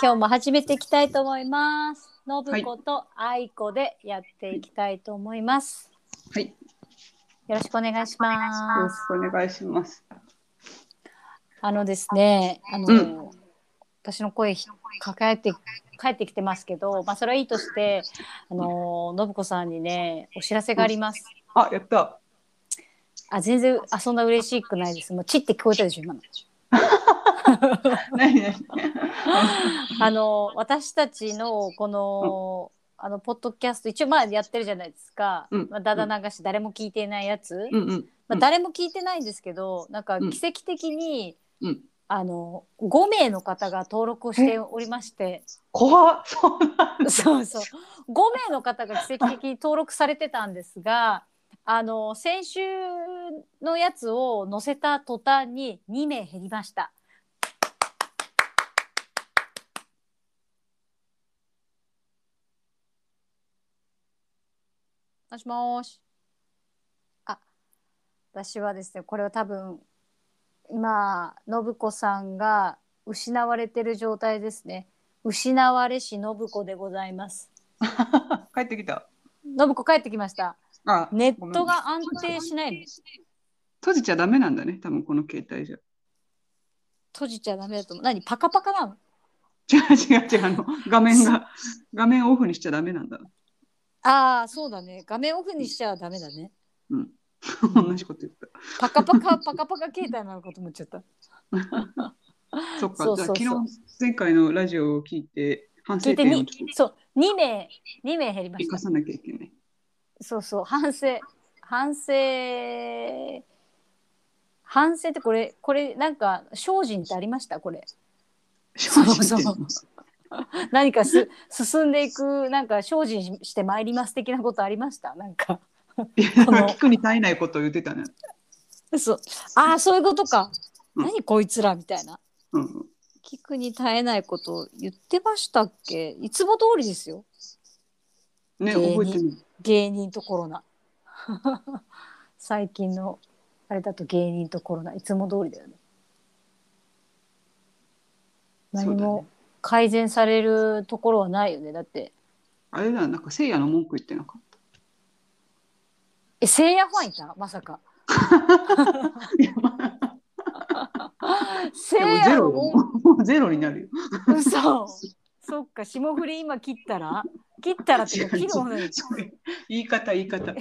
今日も始めていきたいと思います。信子と愛子でやっていきたいと思います。はい、よよろしくお願いします。ろしくお願いします。あのですね、あの、うん私の声抱えて帰ってきてますけど、まあそれはいいとして、あの信子さんにねお知らせがあります。あ、やった。あ全然あそんな嬉しくないです。もうチって聞こえたでしょ今の。何？何？あの私たちのこの、あのポッドキャスト一応まあやってるじゃないですか。うんまあ、だだ流し誰も聞いていないやつ。うんうん。まあ、誰も聞いてないんですけど、なんかうん奇跡的に、うんあの5名の方が登録をしておりまして怖っ。そうそうそう5名の方が奇跡的に登録されてたんですがあの先週のやつを載せた途端に2名減りました。もしもし。あ、私はですね、これは多分今信子さんが失われてる状態ですね。失われし信子でございます。帰ってきた。信子帰ってきました。あ、ネットが安定しないの。閉じちゃダメなんだね。多分この携帯じゃ。閉じちゃダメだと思う。何？パカパカなの？違う違う違う。あの画面が画面オフにしちゃダメなんだ。ああ、そうだね。画面オフにしちゃダメだね。うん。同じこと言った。パカパカパカパカ携帯なのかと思っちゃった。そっか。そうそうそうじゃあ昨日前回のラジオを聞いて反省点をそう2名2名減りました。と生かさなきゃいけない。そうそう反省反省反省ってこれこれなんか精進ってありました？これ正直そう言って 何かす進んでいくなんか精進してまいります的なことありました？なんか。聞くに耐えないことを言ってたね。そう。ああそういうことか、うん。何こいつらみたいな。うんうん。聞くに耐えないことを言ってましたっけ？いつも通りですよ。ね、覚えてない。芸人とコロナ。最近のあれだと芸人とコロナ。いつも通りだよね。何もね改善されるところはないよね。だって。あれだ、なんかせいやの文句言ってなかっえせいやファンいた？まさか。た。いやまあせいやのももうゼロになるよ。嘘。そっか霜降り今切ったら？切ったらって切るもの言い方言い方。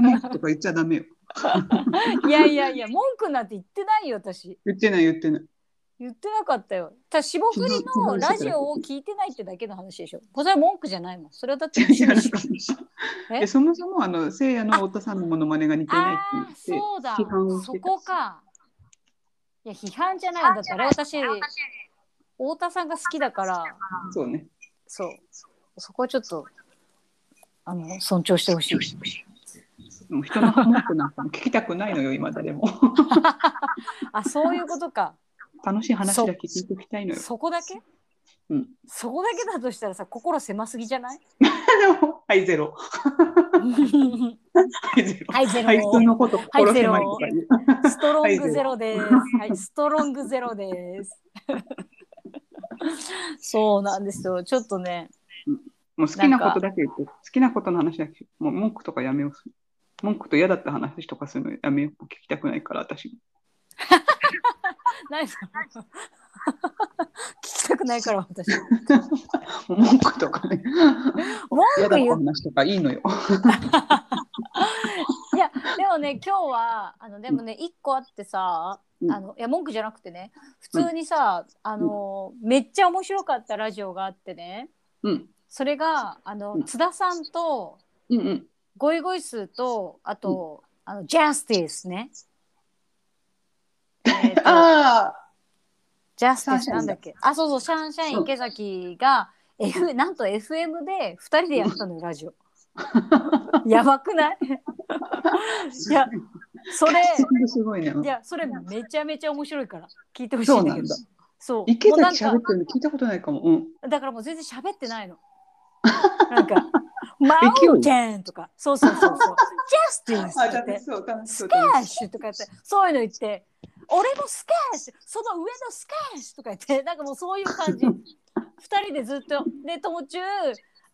文句とか言っちゃダメよ。いやいやいや文句なんて言ってないよ私。言ってない言ってない。言ってなかったよ。ただ霜降りのラジオを聞いてないってだけの話でしょ。これは文句じゃないもん。それはだってなんかえ？そもそもあのせいやの太田さんのモノマネが似てないって言ってそうだ批判をしそこか。いや批判じゃないだってあれ私太田さんが好きだからそうね。そうそこはちょっとあの尊重してほしい。人の文句なんかも聞きたくないのよ今誰も。あそういうことか。楽しい話だけ聞いておきたいのよ。そこだけ？うん。そこだけだとしたらさ心狭すぎじゃない？はい ゼロ。はいゼロ。はいゼロはい人のこと心狭いとか言う。ストロングゼロです。はい、ストロングゼロです。そうなんですよ。ちょっとね、もう好きなことだけ言って、好きなことの話だけ、もう文句とかやめよう。文句と嫌だった話とかするのやめよう。聞きたくないから、私も。何それ聞きたくないから私。文句とかね。文句言う？話とかいいのよ。いや、でもね、今日は、あの、でもね、一個あってさ、うんあの、いや、文句じゃなくてね、普通にさ、あの、めっちゃ面白かったラジオがあってね、うん。それが、あの、うん津田さんと、うんうん。ゴイゴイスーと、あと、あの、ジャスティスね。えーとああジャスティスなんだっけ？あ、そうそう、シャンシャイン池崎が、F、なんと FM で2人でやったのよ、ラジオ。やばくない？い。や、それ、すごいね。いや、それめちゃめちゃ面白いから、聞いてほしいんだけど。そう。池崎喋ってるの聞いたことないかも。うん。だからもう全然喋ってないの。なんか、マウンテンとか、そうそうそうそう、ジャスティスとあ、か。スカッシュとか言って、そういうの言って、俺もスカッシュ、その上のスカッシュとか言って、なんかもうそういう感じ。二人でずっとで途中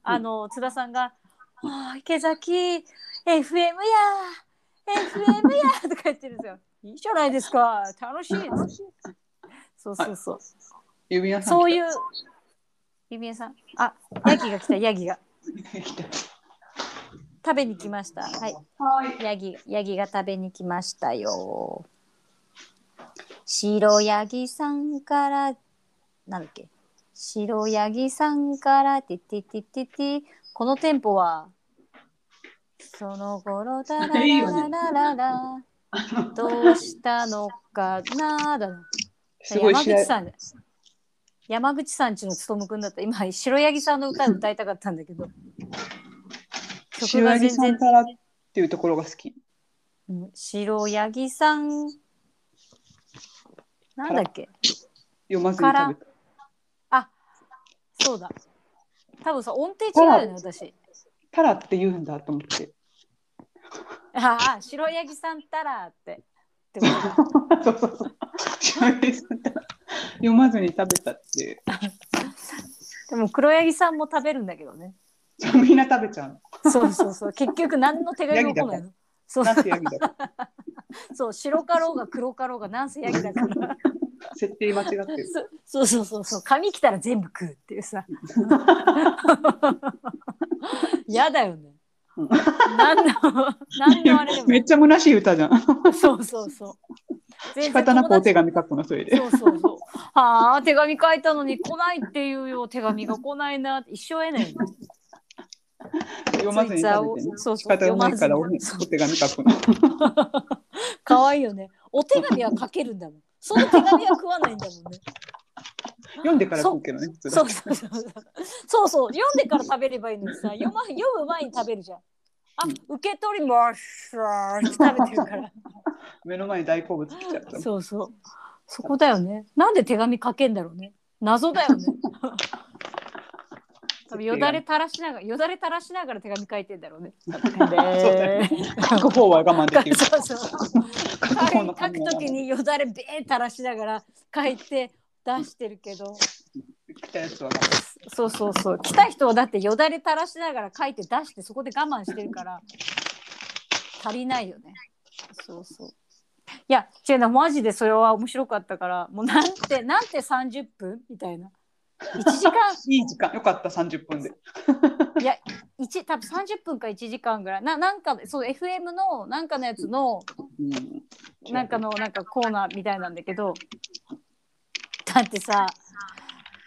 あの津田さんが「ああ池崎 FM や FM や」とか言ってるんですよ。いいじゃないですか楽しい。そうそうそう。指輪さんそういうゆみえさんあヤギが来たヤギが 食べに来ました。はい。はい。ヤギヤギが食べに来ましたよ。白ヤギさんからなんだっけ？白ヤギさんからティティティティテ。ィこのテンポはその頃だらららららどうしたのかな？だな。山口さん山口さんちのつとむくんだった。今白ヤギさんの歌を歌いたかったんだけど。曲が全然さんからっていうところが好き。うん。白ヤギさんなんだっけ？読まずに食べた。そうだ多分さ音程違うよね私タラって言うんだと思って。ああ白ヤギさんたらってってことそうそうそう。白柳さんから読まずに食べたって。でも黒ヤギさんも食べるんだけどねみんな食べちゃうの。そうそうそう結局何の手紙も来ないのそう。そう白かろうが黒かろうがなんせヤギだから設定間違ってる。そそうそうそうそう髪来たら全部食うっていうさ 嫌だよねうん何の何のあれでもめっちゃ虚しい歌じゃん。そうそうそう仕方なくお手紙書くの、それで。そうそうそう。はあ、手紙書いたのに来ないっていうよ。手紙が来ないな。一生会えない。読まずに食べてね。そうそう仕方がないからお読まずにお手紙書くの。可愛いよね。お手紙は書けるんだもん。その手紙は食わないんだもんね。読んでから食うけどね、そうそうそうそう。そうそう。読んでから食べればいいのにさ、読ま読む前に食べるじゃん。あ、受け取りますって食べてるから。目の前に大好物来ちゃった。そうそう。そこだよね。なんで手紙書けんだろうね。謎だよね。多分よだれ垂らしながら、よだれ垂らしながら手紙書いてんだろうね。そうだよ書く方は我慢できる。そうそう。書くときによだれべー垂らしながら書いて出してるけど。来たやつはそうそうそう。来た人はだってよだれ垂らしながら書いて出してそこで我慢してるから足りないよね。そうそう。いや違うな。マジでそれは面白かったからもうなんてなんて30分？みたいな1時間 いい時間、よかった、30分で。いや一多分30分か1時間ぐらいななんかそう FM のなんかのやつのうんなんかのなんかコーナーみたいなんだけどだってさ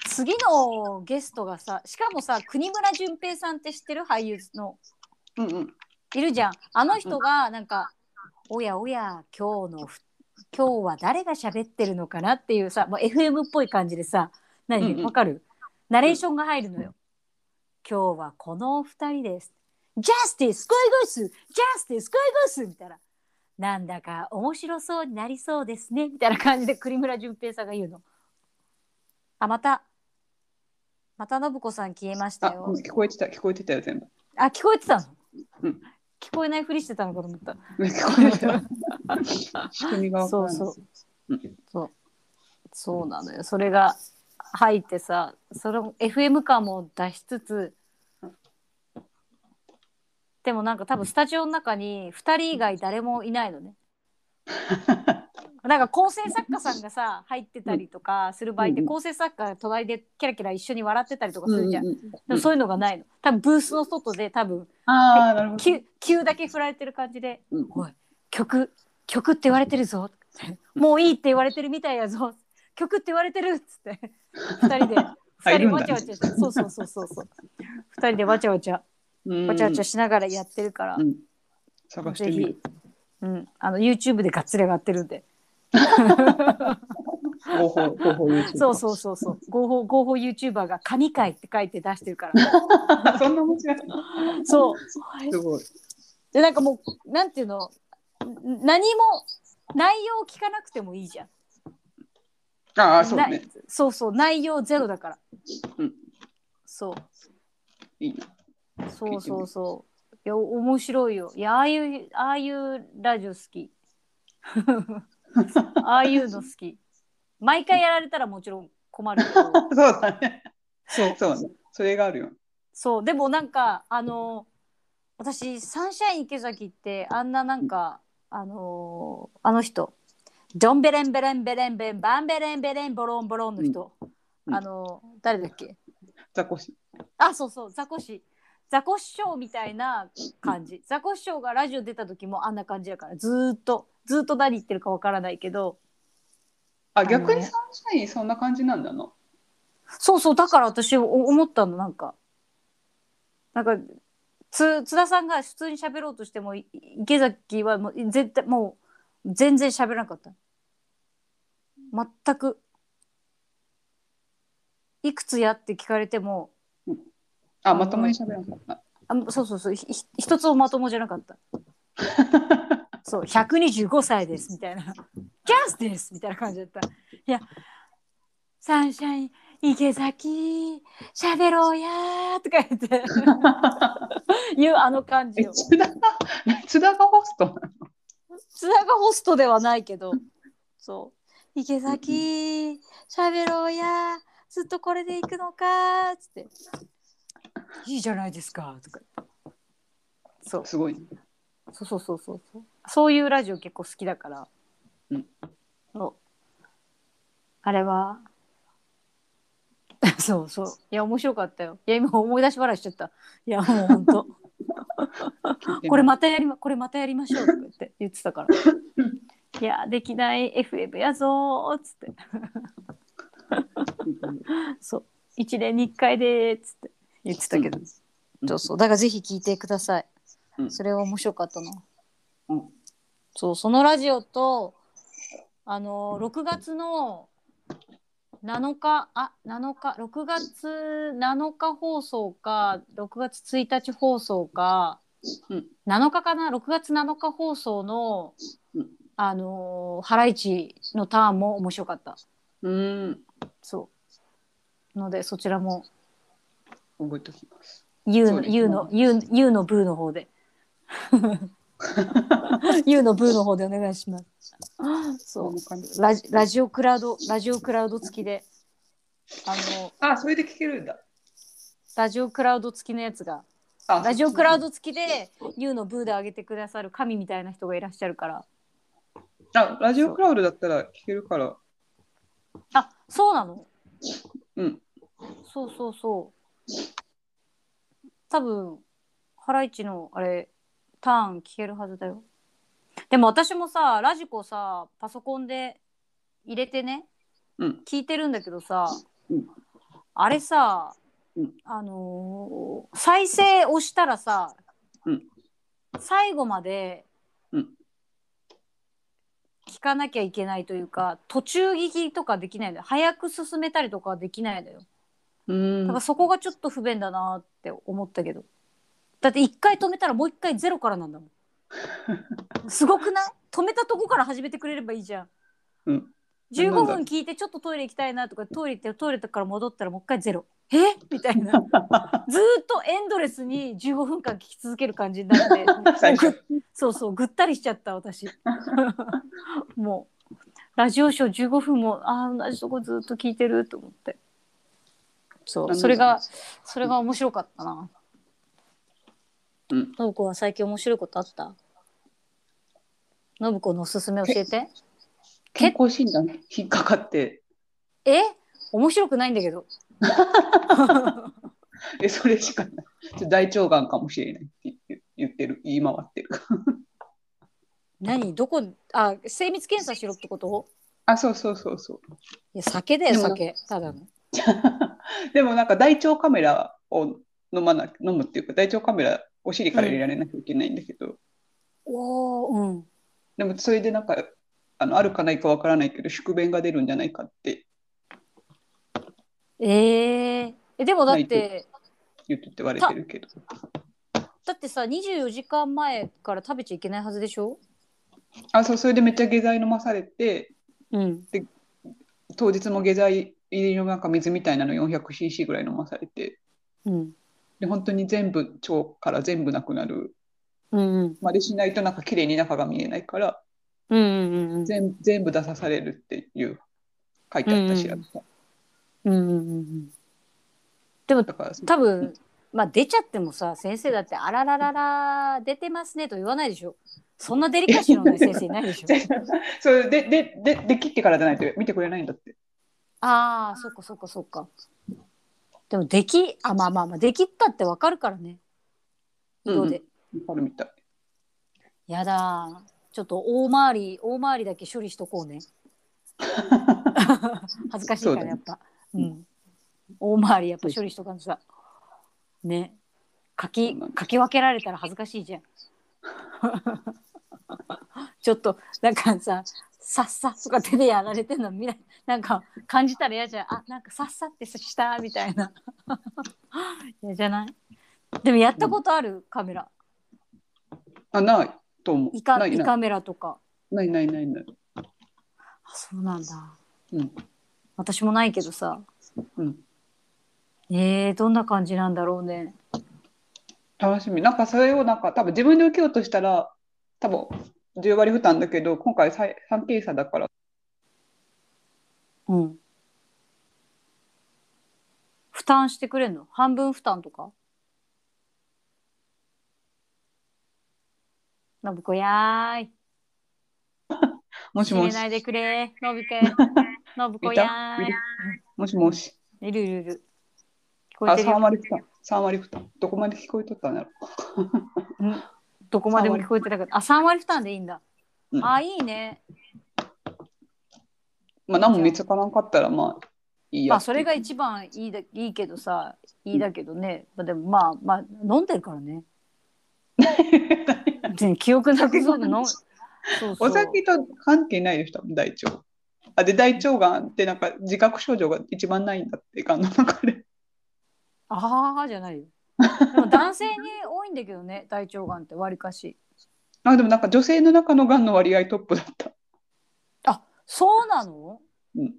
次のゲストがさしかもさ国村淳平さんって知ってる俳優のうんうん。いるじゃんあの人がなんか「おやおや今日のふ今日は誰が喋ってるのかな?」っていうさ、まあ、FM っぽい感じでさ何？わかる？ナレーションが入るのよ。今日はこのお二人です。ジャスティスゴイゴイスジャスティスゴイゴイスみたいな。なんだか面白そうになりそうですねみたいな感じで栗村淳平さんが言うの。あまたまた信子さん消えましあ、たよ。うん聞こえてた、聞こえてたよ、全部。あ聞こえてたの、うん聞こえないふりしてたの？かと思った。聞こえてた。仕組みがわからない。そううんそうそうなのよそれが入ってさそれも FM 感も出しつつでもなんか多分スタジオの中に2人以外誰もいないのね。なんか構成作家さんがさ入ってたりとかする場合って構成作家が隣でキャラキャラ一緒に笑ってたりとかするじゃん。でもそういうのがないの。多分ブースの外で多分ああ、なるほど。急急だけ振られてる感じでうんおい曲曲って言われてるぞもういいって言われてるみたいやぞ曲って言われてるっつって。二人で。あ二人わちゃわちゃして。そうそうそうそうそう。二人でわちゃわちゃ。うん。わちゃわちゃしながらやってるから、うん。探してぜひ。みる。、うん、あの YouTube でがっつり上がってるんで。合法、合法 YouTube。そうそうそうそう。合法合法 YouTuber が「神回」って書いて出してるから。そんな面白い。そう。すごい。でなんかもうなんていうの？ん何も内容を聞かなくてもいいじゃんああ、そうなね。そうそう内容ゼロだから、うん。そいいな。うそうそうそう。いや面白いよ。いやああいうああいうラジオ好き。ああいうの好き。毎回やられたらもちろん困るけど。そうだね。そう。そうね。それがあるよ。そう。でもなんかあの私サンシャイン池崎ってあんななんかあのあの人ドンベレンベレンベレンベンバンベレンベレンボロンボロンの人、うん。あの誰だっけ？ザコシ。あそうそうザコシ。ザコシショウみたいな感じ。ザコシショウがラジオ出た時もあんな感じやから。ずーっとずーっと何言ってるかわからないけど。あ、逆にサンシャインそんな感じなんだな。そうそうだから私お思ったのなんか。なんかつ津田さんが普通に喋ろうとしてもい池崎はもう絶対もう全然喋らなかった全く。いくつやって聞かれても。あ、まともに喋らなかった。あそうそうそう。ひひ一つもまともじゃなかった。そう125歳ですみたいな「キャスです!」みたいな感じだった。いや「サンシャイン池崎喋ろうやー」とか言って。いうあの感じ え、よ津田が、津田がホスト津田がホストではないけど。そう池崎喋ろうや。ーずっとこれで行くのか。ーっつって「いいじゃないですか」とか。そう。すごいね。そうそうそうそう。そうそういうラジオ結構好きだから、うん。そう。あれは。そうそう。いや面白かったよ。いや今思い出し笑いしちゃった。いやもう本当 これまたやりまこれまたやりましょうとか言って言ってたから いやできない FM やぞーっつって。そう。1年に1回でーっつって。言ってたけど、そうそうだからぜひ聞いてください、うん。それは面白かったな。うん。そうそのラジオとあの6月の7日あ7日6月7日放送か6月1日放送か、うん。7日かな？6月7日放送の、うんあのハライチのターンも面白かった。うん。そう。のでそちらも。覚えておきます。U の U の U, U のブーの方で。U のブーの方でお願いします。そう。ラジラジオクラウドラジオクラウド付きであのあ、それで聞けるんだ。ラジオクラウド付きのやつが。あラジオクラウド付きで U のブーで上げてくださる神みたいな人がいらっしゃるからあ、ラジオクラウドだったら聞けるから。あそうなの？うん。そうそうそう。多分ハライチのあれターン聞けるはずだよ。でも私もさラジコさパソコンで入れてね、うん。聞いてるんだけどさ、うん。あれさ、うん。あのー再生押したらさ、うん。最後までうん聞かなきゃいけないというか途中聞きとかできないんだよ。早く進めたりとかできないんだよ。うん。だからそこがちょっと不便だなって思ったけど。だって一回止めたらもう一回ゼロからなんだもん。すごくない？止めたとこから始めてくれればいいじゃん。うん。15なんだ分聞いてちょっとトイレ行きたいなとかトイレ行ってトイレから戻ったらもう一回ゼロえ？みたいな。ずーっとエンドレスに15分間聞き続ける感じになってそうそうぐったりしちゃった私。もうラジオショー15分もああ同じとこずっと聞いてると思って。そうそれがそれが面白かったな。うん。信子は最近面白いことあった？信子のおすすめ教えて。健康診断引っかかって、え？面白くないんだけど え、それしかない。大腸がんかもしれないって言言ってる、言い回ってる。何？どこ？あ精密検査しろってこと？あ、そうそうそうそう。いや酒だよでも酒。ただの。でもなんか大腸カメラを飲まな飲むっていうか大腸カメラお尻から入れられなきゃいけないんだけど、おおうん。でもそれでなんかあのあるかないかわからないけど宿便が出るんじゃないかってえー、えでもだって言って言われてるけど。だってさ24時間前から食べちゃいけないはずでしょ？あそうそれでめっちゃ下剤飲まされてうん。当日も下剤入りのなんか水みたいなの 400cc ぐらい飲まされて。うん。で本当に全部腸から全部なくなる。うんうん。までしないとなんか綺麗に中が見えないからうんうんうん全全部出さされるっていう書いてあったし、うんうんうんうんうんでもだから多分まあ出ちゃってもさ先生だって「あらららら出てますね」と言わないでしょ。そんなデリカシーのない先生いないでしょ。それでででで切ってからじゃないと見てくれないんだって。ああそっかそっかそっか。でもできあまあまあまあできったってわかるからね。色で、わかるみたい。やだー。ちょっと大回り大回りだけ処理しとこうね。恥ずかしいからやっぱう、ん、大回りやっぱ処理しとかんとさ。ね。書き書き分けられたら恥ずかしいじゃん。ちょっとなんかささっさとか手でやられてんの見ない。なんか感じたら嫌じゃん。あなんかさっさってしたみたいな。嫌じゃない？でもやったことある、カメラ。あ、ないと思う。イカないない。イカメラとか。ないないないない。あそうなんだ。うん。私もないけどさ。うん。えー、どんな感じなんだろうね。楽しみ。なんかそれをなんか多分自分で受けようとしたら多分10割負担だけど今回3検査だから。うん。負担してくれんの？半分負担とか？信子やーい。もしもし。閉めないでくれ信子 信子やー。い。もしもし。いるいる。いる聞こえあ、3てるよ。割負担。3割負担。どこまで聞こえとったんだろ？うん。どこまでも聞こえてた。けどあ三割負担でいいんだ、うん。あいいね。う。まあ何も見つからんかったらまあいいや。まあそれが一番いいだいいけどさいいだけどね、まあ、でもまあまあ飲んでるからね。全然記憶なくそうで飲んそうそう。お酒と関係ないでしょ、大腸。あ、で、大腸がんってなんか自覚症状が一番ないんだって、がんの中で。ああじゃないよ。でも男性に多いんだけどね 大腸がんってわりかし。あ、でもなんか女性の中のがんの割合トップだった。あそうなの？うん。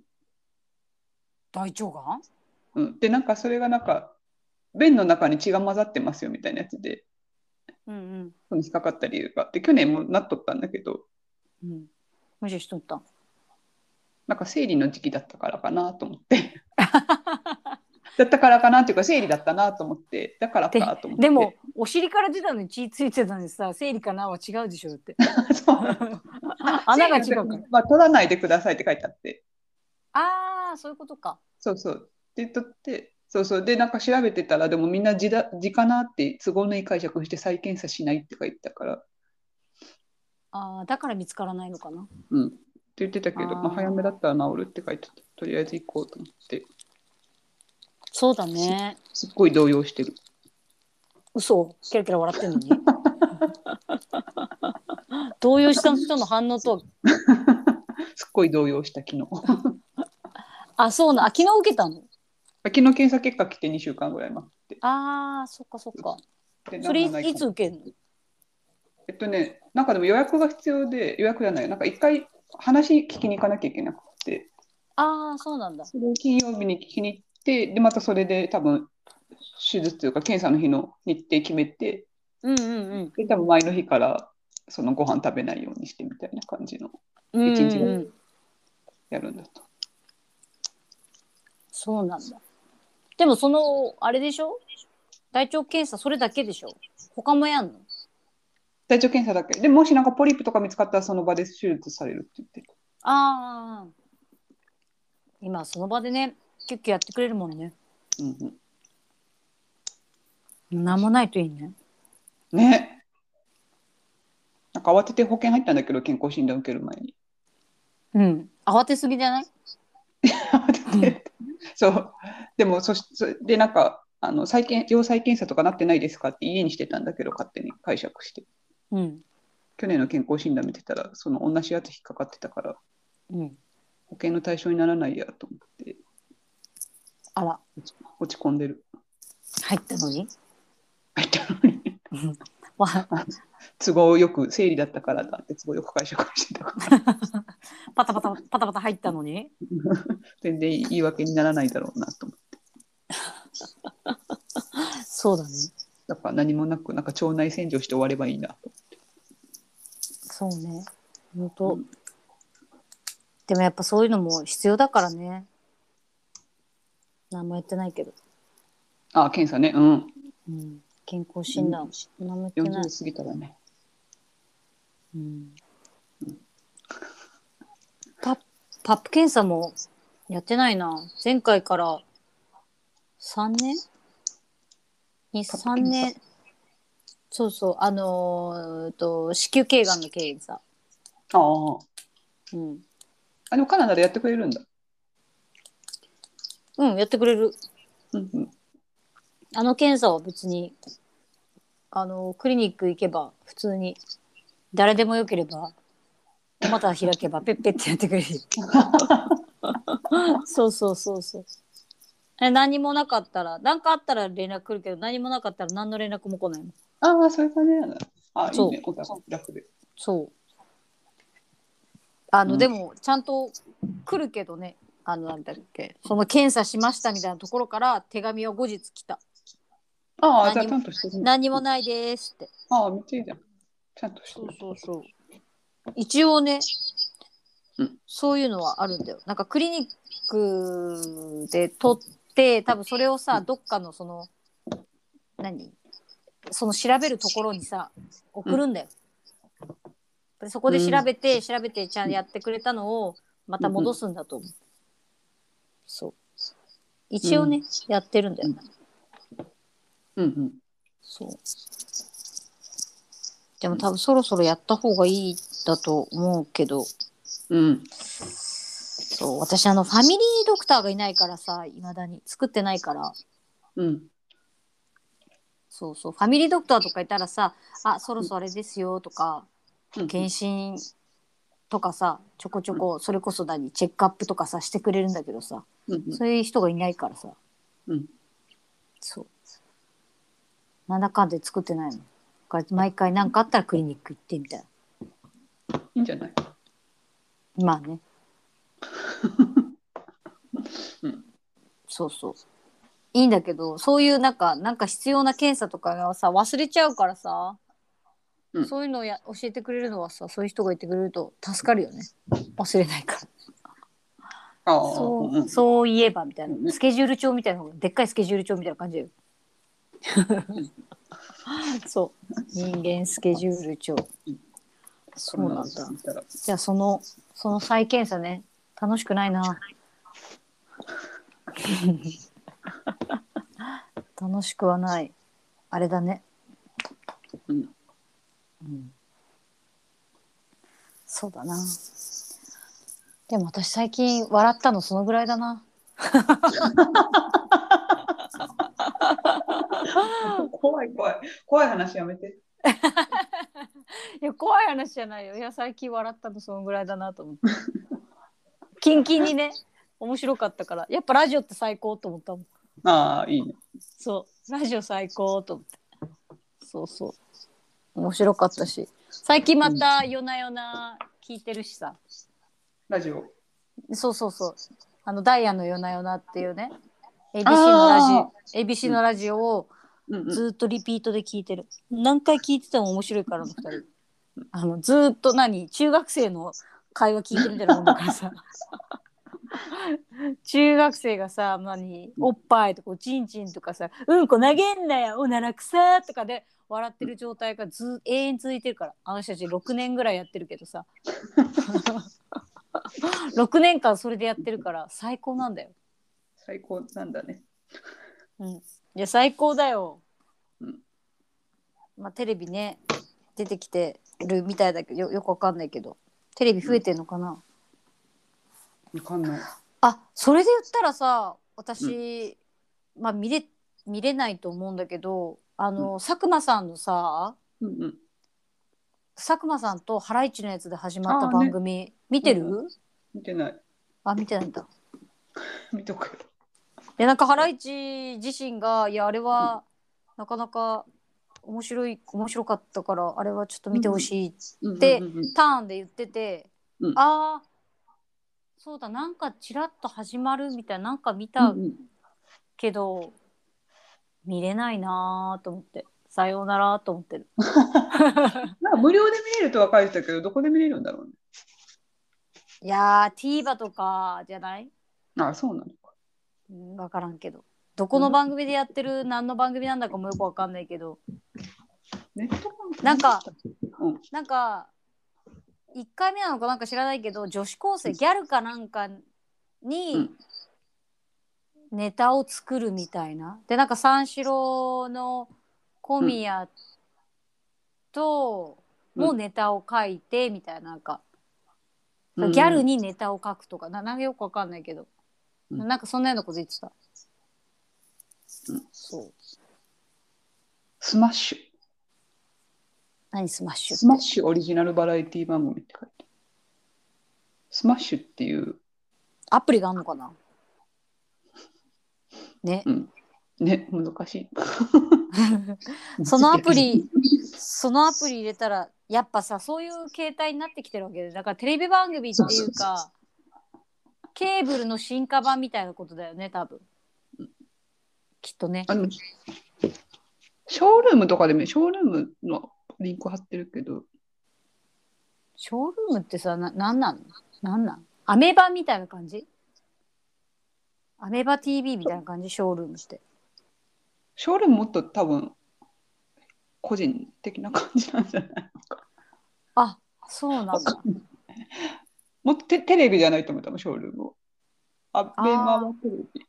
大腸がん？うん、で、なんかそれがなんか、便の中に血が混ざってますよみたいなやつで、うんうん。引っかかった理由が。あって、去年もなっとったんだけど、うん。無視しとった。んなんか生理の時期だったからかなと思って。だったからかなっていうか、生理だったなと思って、だからかと思って。でも、お尻から出たのに血ついてたのにさ生理かなは違うでしょだって そう 穴が違うからまあ、取らないでくださいって書いてあって。ああそういうことかそうそう。で、取って、そうそう。で、なんか調べてたら、でもみんな字だ字かなって都合のいい解釈して再検査しないって書いてたから、ああだから見つからないのかなうん。って言ってたけど、あー。まあ、早めだったら治るって書いてた。とりあえず行こうと思って、そうだね。すっごい動揺してる。嘘。ケラケラ笑ってんのに。動揺した人の反応とは？すっごい動揺した昨日。あそうな。あ昨日受けたの？昨日検査結果来て2週間ぐらい待って。ああそっかそっか。でそれいつ受けんの？えっとね、なんかでも予約が必要で、予約じゃない、なんか一回話聞きに行かなきゃいけなくて、ああそうなんだ。それを金曜日に聞きに行って、で、またそれで多分、手術というか検査の日の日程決めて、うんうんで、多分前の日からそのご飯食べないようにしてみたいな感じのうん一日うん。うんやるんだと。そうなんだ。でもそのあれでしょ？大腸検査それだけでしょ？他もやんの？大腸検査だけ。でもしなんかポリープとか見つかったらその場で手術されるって言ってる。ああ今その場でねキュッキュやってくれるもんねうんうん、なんもないといいねね。なんか慌てて保険入ったんだけど、健康診断受ける前に。うん慌てすぎじゃない？慌ててそう。でも、そしで、なんか、あの再検要再検査とかなってないですかって家にしてたんだけど、勝手に解釈して。うん。去年の健康診断見てたら、その同じやつ引っかかってたから、うん。保険の対象にならないやと思って、あら。落ち込んでる。入ったのに？入ったのに。わ都合よく、生理だったからだって都合よく解釈してたから、パタパタパタパタ入ったのに？全然言い訳にならないだろうなと思って。そうだねだから何もなく、なんか腸内洗浄して終わればいいなと。そうね。本当、うん。でもやっぱそういうのも必要だからね。何もやってないけど。あ、検査ね。うん。うん、健康診断、舐めてない。40、過ぎたらね。うん、パパップ検査もやってないな。前回から3年？にパップ3年。そうそうあのーと子宮頸がんの検査、ああ。うん、あ、でもカナダでやってくれるんだ。うんやってくれる。うんうん。あの検査は別にあのクリニック行けば普通に誰でもよければお股開けばペッペッってやってくれる。そうそうそうそうえ何もなかったら何かあったら連絡来るけど何もなかったら何の連絡も来ないのああ、そういう感じなんだ。あいそういね。お楽で。そうあの、うんでもちゃんと来るけどねあのなんだっけその検査しましたみたいなところから手紙は後日来たああ、じゃあちゃんとしてるね。何もないですってああ、めっちゃいいじゃん。ちゃんとしてそうる。そうそう。一応ね、うんそういうのはあるんだよ。なんかクリニックで取って、多分それをさ、どっかのその、何？その調べるところにさ、送るんだよ。でそこで調べて、調べてちゃんとやってくれたのをまた戻すんだと思う。そう。一応ね、やってるんだよ。うんうん。そう。でも多分そろそろやった方がいいだと思うけど、うん。そう、私あのファミリードクターがいないからさ、いまだに作ってないから、うん。そうそう、ファミリードクターとかいたらさ、あ、そろそろあれですよとか、うん。検診とかさ、ちょこちょこ、それこそ何、チェックアップとかさ、してくれるんだけどさ、うんそういう人がいないからさ、うん。そう。なんだかんで作ってないの。だから毎回何かあったらクリニック行ってみたいな。いいんじゃない？まあね。うんそうそう。いいんだけど、そういうなんか、なんか必要な検査とかがさ、忘れちゃうからさ、うんそういうのをや教えてくれるのはさ、そういう人がいてくれると助かるよね。忘れないから。そう。そういえばみたいうんな。スケジュール帳みたいなのが、でっかいスケジュール帳みたいな感じだよ。そう。人間スケジュール帳。そうなんだ。だ。じゃあそのその再検査ね楽しくないな 楽しくはない。あれだね。うん。うん。そうだな。でも私最近笑ったのそのぐらいだな。怖い怖い。怖い話やめて。いや怖い話じゃないよ。いや最近笑ったのそのぐらいだなと思って。キンキンにね面白かったから。やっぱラジオって最高と思ったもん。ああ、いいね。そう。ラジオ最高と思って。そうそう。面白かったし。最近また夜な夜な聞いてるしさ。ラジオ。そうそうそう。あのダイヤの夜な夜なっていうね。ABC のラあジオ ABC のラジオを。ずっとリピートで聞いてる。何回聞いてても面白いからあの二人。あのずっと何中学生の会話聞いてるみたいなもんだからさ 中学生がさ何おっぱいとかおちんちんとかさうんこ投げんなよおならくさとかで笑ってる状態がず永遠続いてるから。あの人たち6年ぐらいやってるけどさ。6年間それでやってるから最高なんだよ。最高なんだね。うん、いや最高だよ。うん。まあテレビね出てきてるみたいだけどよよくわかんないけどテレビ増えてんのかな、わかんない。あそれで言ったらさ私、まあ見れ見れないと思うんだけどあの、佐久間さんのさうんうん。佐久間さんとハライチのやつで始まった番組、見てる、う見てない。あ見てないんだ。見とくよ。でなんかハライチ自身がいやあれはなかなか面白い面白かったからあれはちょっと見てほしいうんでうんうんうんターンで言ってて、うんああそうだなんかちらっと始まるみたいななんか見うたんうん。けど、見れないなーと思って。さようならと思ってる。なんか無料で見れるとは書いてたけど、どこで見れるんだろうね。いやー TVer とかじゃない、ああ、そうなのか。うん、分からんけど。どこの番組でやってる何の番組なんだかもよくわかんないけど。ネットなんか、うん、なんか1回目なのかなんか知らないけど女子高生ギャルかなんかにネタを作るみたいな。でなんか三四郎の小宮ともネタを書いてみたいななんか、うん。ギャルにネタを書くとか。ななんかよくわかんないけど、うん。なんかそんなようなこと言ってた。うん。そう。 smash。何 smash smash オリジナルバラエティ番組って書いて。スマッシュっていう、アプリがあんのかな？ね。うん、ね、難しい。そのアプリそのアプリ入れたらやっぱさそういう形態になってきてるわけで。だからテレビ番組っていうかケーブルの進化版みたいなことだよね多分。きっとね。あの、ショールームとかでも、ショールームのリンク貼ってるけど、ショールームってさななんなん？なんなん？アメバみたいな感じ？アメバ TV みたいな感じ？ショールームって。ショールームもっと多分、個人的な感じなんじゃないの？か。あそうなんだ。もっとテテレビじゃないと思う、多分ショールームを。アベマはテレビ。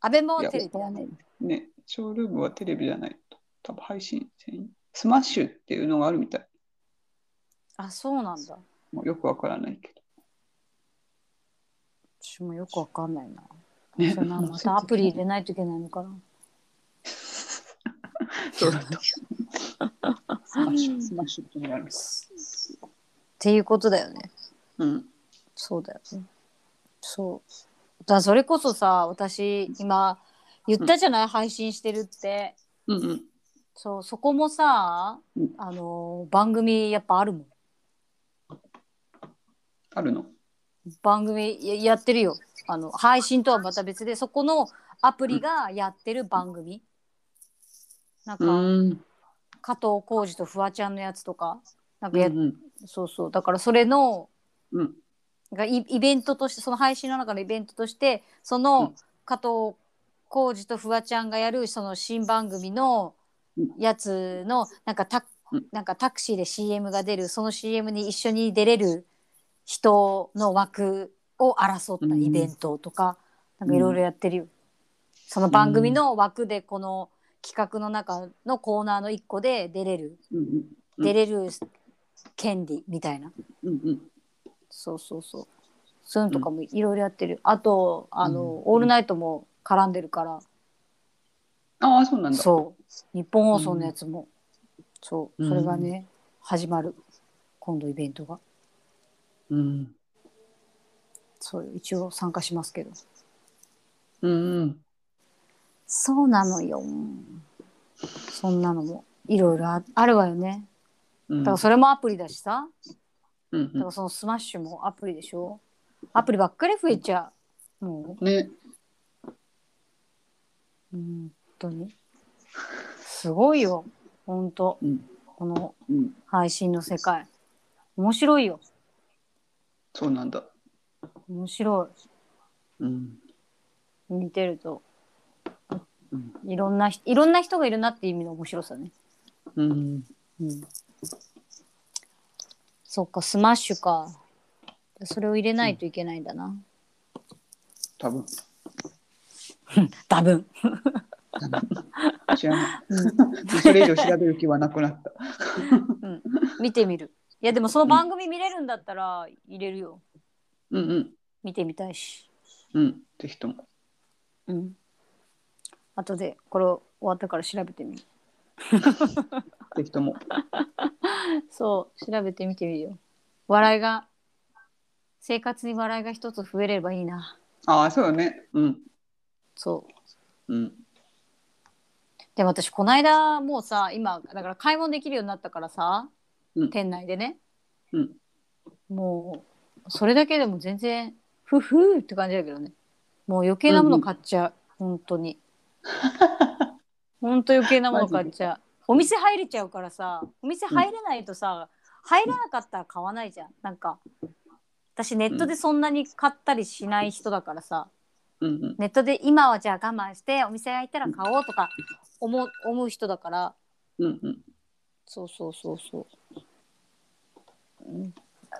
アベマはいやテレビだねね、ショールームはテレビじゃないと。多分配信スマッシュっていうのがあるみたい。あそうなんだもうよくわからないけ私もよくわかんないなど。ねそれなまた アプリ入れないといけないのかなそうだと。 smash、smash ってのがある。っていうことだよねうん。そうだよね。そう。だそれこそさ、私今言ったじゃない、配信してるって。うんうん。そう、そこもさうん、あの番組やっぱあるもん。あるの？番組ややってるよ。あの配信とはまた別で、そこのアプリがやってる番組。なんか、ん。加藤浩次とフワちゃんのやつとか、なんかや、うんそうそう。だからそれのうん。がイイベントとしてその配信の中のイベントとしてそうのん加藤浩次とフワちゃんがやるその新番組のうんやつのなんかタうんなんかタクシーで CM が出るその CM に一緒に出れる人の枠を争ったイベントとか、なんかいろいろやってるよ。その番組の枠でこの企画の中のコーナーの一個で出れる、うんうんうん出れる権利みたいな。うんうん。そうそうそう。そういうのとかもいろいろやってる。あと、あの、うんオールナイトも絡んでるから、ああ、そうなんだ。そう。日本放送のやつも、そう。うんそれがね、始まる。今度イベントが。うん。そうよ一応参加しますけど。うんうん。そうなのよ。そんなのもいろいろああるわよね。うんだからそれもアプリだしさ。うんだからそのスマッシュもアプリでしょ。アプリばっかり増えちゃう。もう。うん。当にすごいよ本当うん。このうん。配信の世界面白いよそうなんだ。面白うん。い見てるとうん。いろんな人いろんな人がいるなっていう意味の面白さねうん。うんそっかスマッシュかそれを入れないといけないんだな、多分。多分 知らない。それ以上調べる気はなくなった。うん見てみるいやでもその番組見れるんだったら入れるようんうん。見てみたいしうん。ぜひとも。うん後でこれ終わったから調べてみる ぜひとも。そう調べてみてみるよ笑いが生活に笑いが一つ増えればいいなああ、そうよね。うん。そううん。でも私この間もうさ今だから買い物できるようになったからさ、うん。店内でね。うん。もうそれだけでも全然ふふーって感じだけどね。もう余計なもの買っちゃう、本当に。本当余計なもの買っちゃう。お店入れちゃうからさお店入れないとさ、入れなかったら買わないじゃん。なんか私ネットでそんなに買ったりしない人だからさ、うん。うん。ネットで今はじゃあ我慢してお店開いたら買おうとか思う思う人だからうんうんそうそうそうそう。うん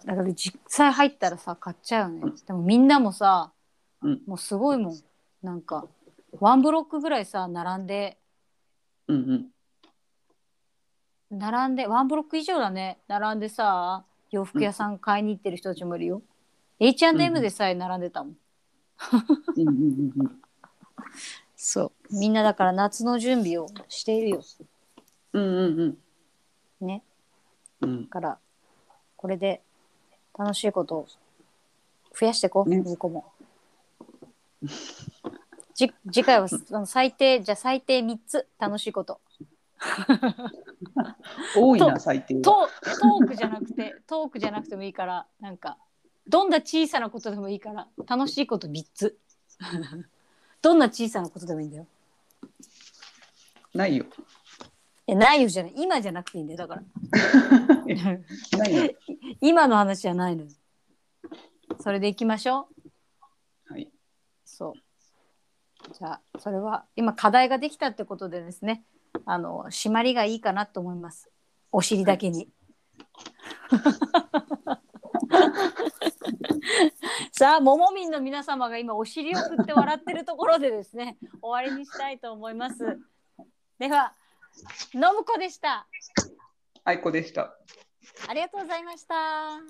だから実際入ったらさ買っちゃうよね。でもみんなもさ、うんもうすごいもん。なんかワンブロックぐらいさ並んでうんうん並んでワンブロック以上だね並んでさ洋服屋さん買いに行ってる人たちもいるよ。H&M でさえ並んでたもん。うんうんうんうんそう。みんなだから夏の準備をしているよ。うんうんうん。ね。うん。だからこれで楽しいことを増やしていこう、ね。向こうも。じ次回は その最低じゃあ最低3つ楽しいこと。多いな最低は。トトークじゃなくてトークじゃなくてもいいからなんかどんな小さなことでもいいから楽しいこと3つどんな小さなことでもいいんだよ。ないよ。えないよじゃない。今じゃなくていいんだよ。だから。ないよ。今の話じゃないのよ。それでいきましょう。はい。そう。じゃあ、それは今課題ができたってことでですね、あの、締まりがいいかなと思います。お尻だけに。さあ、ももみんの皆様が今お尻を振って笑ってるところでですね、終わりにしたいと思います。では、信子でした。愛子でしたありがとうございました。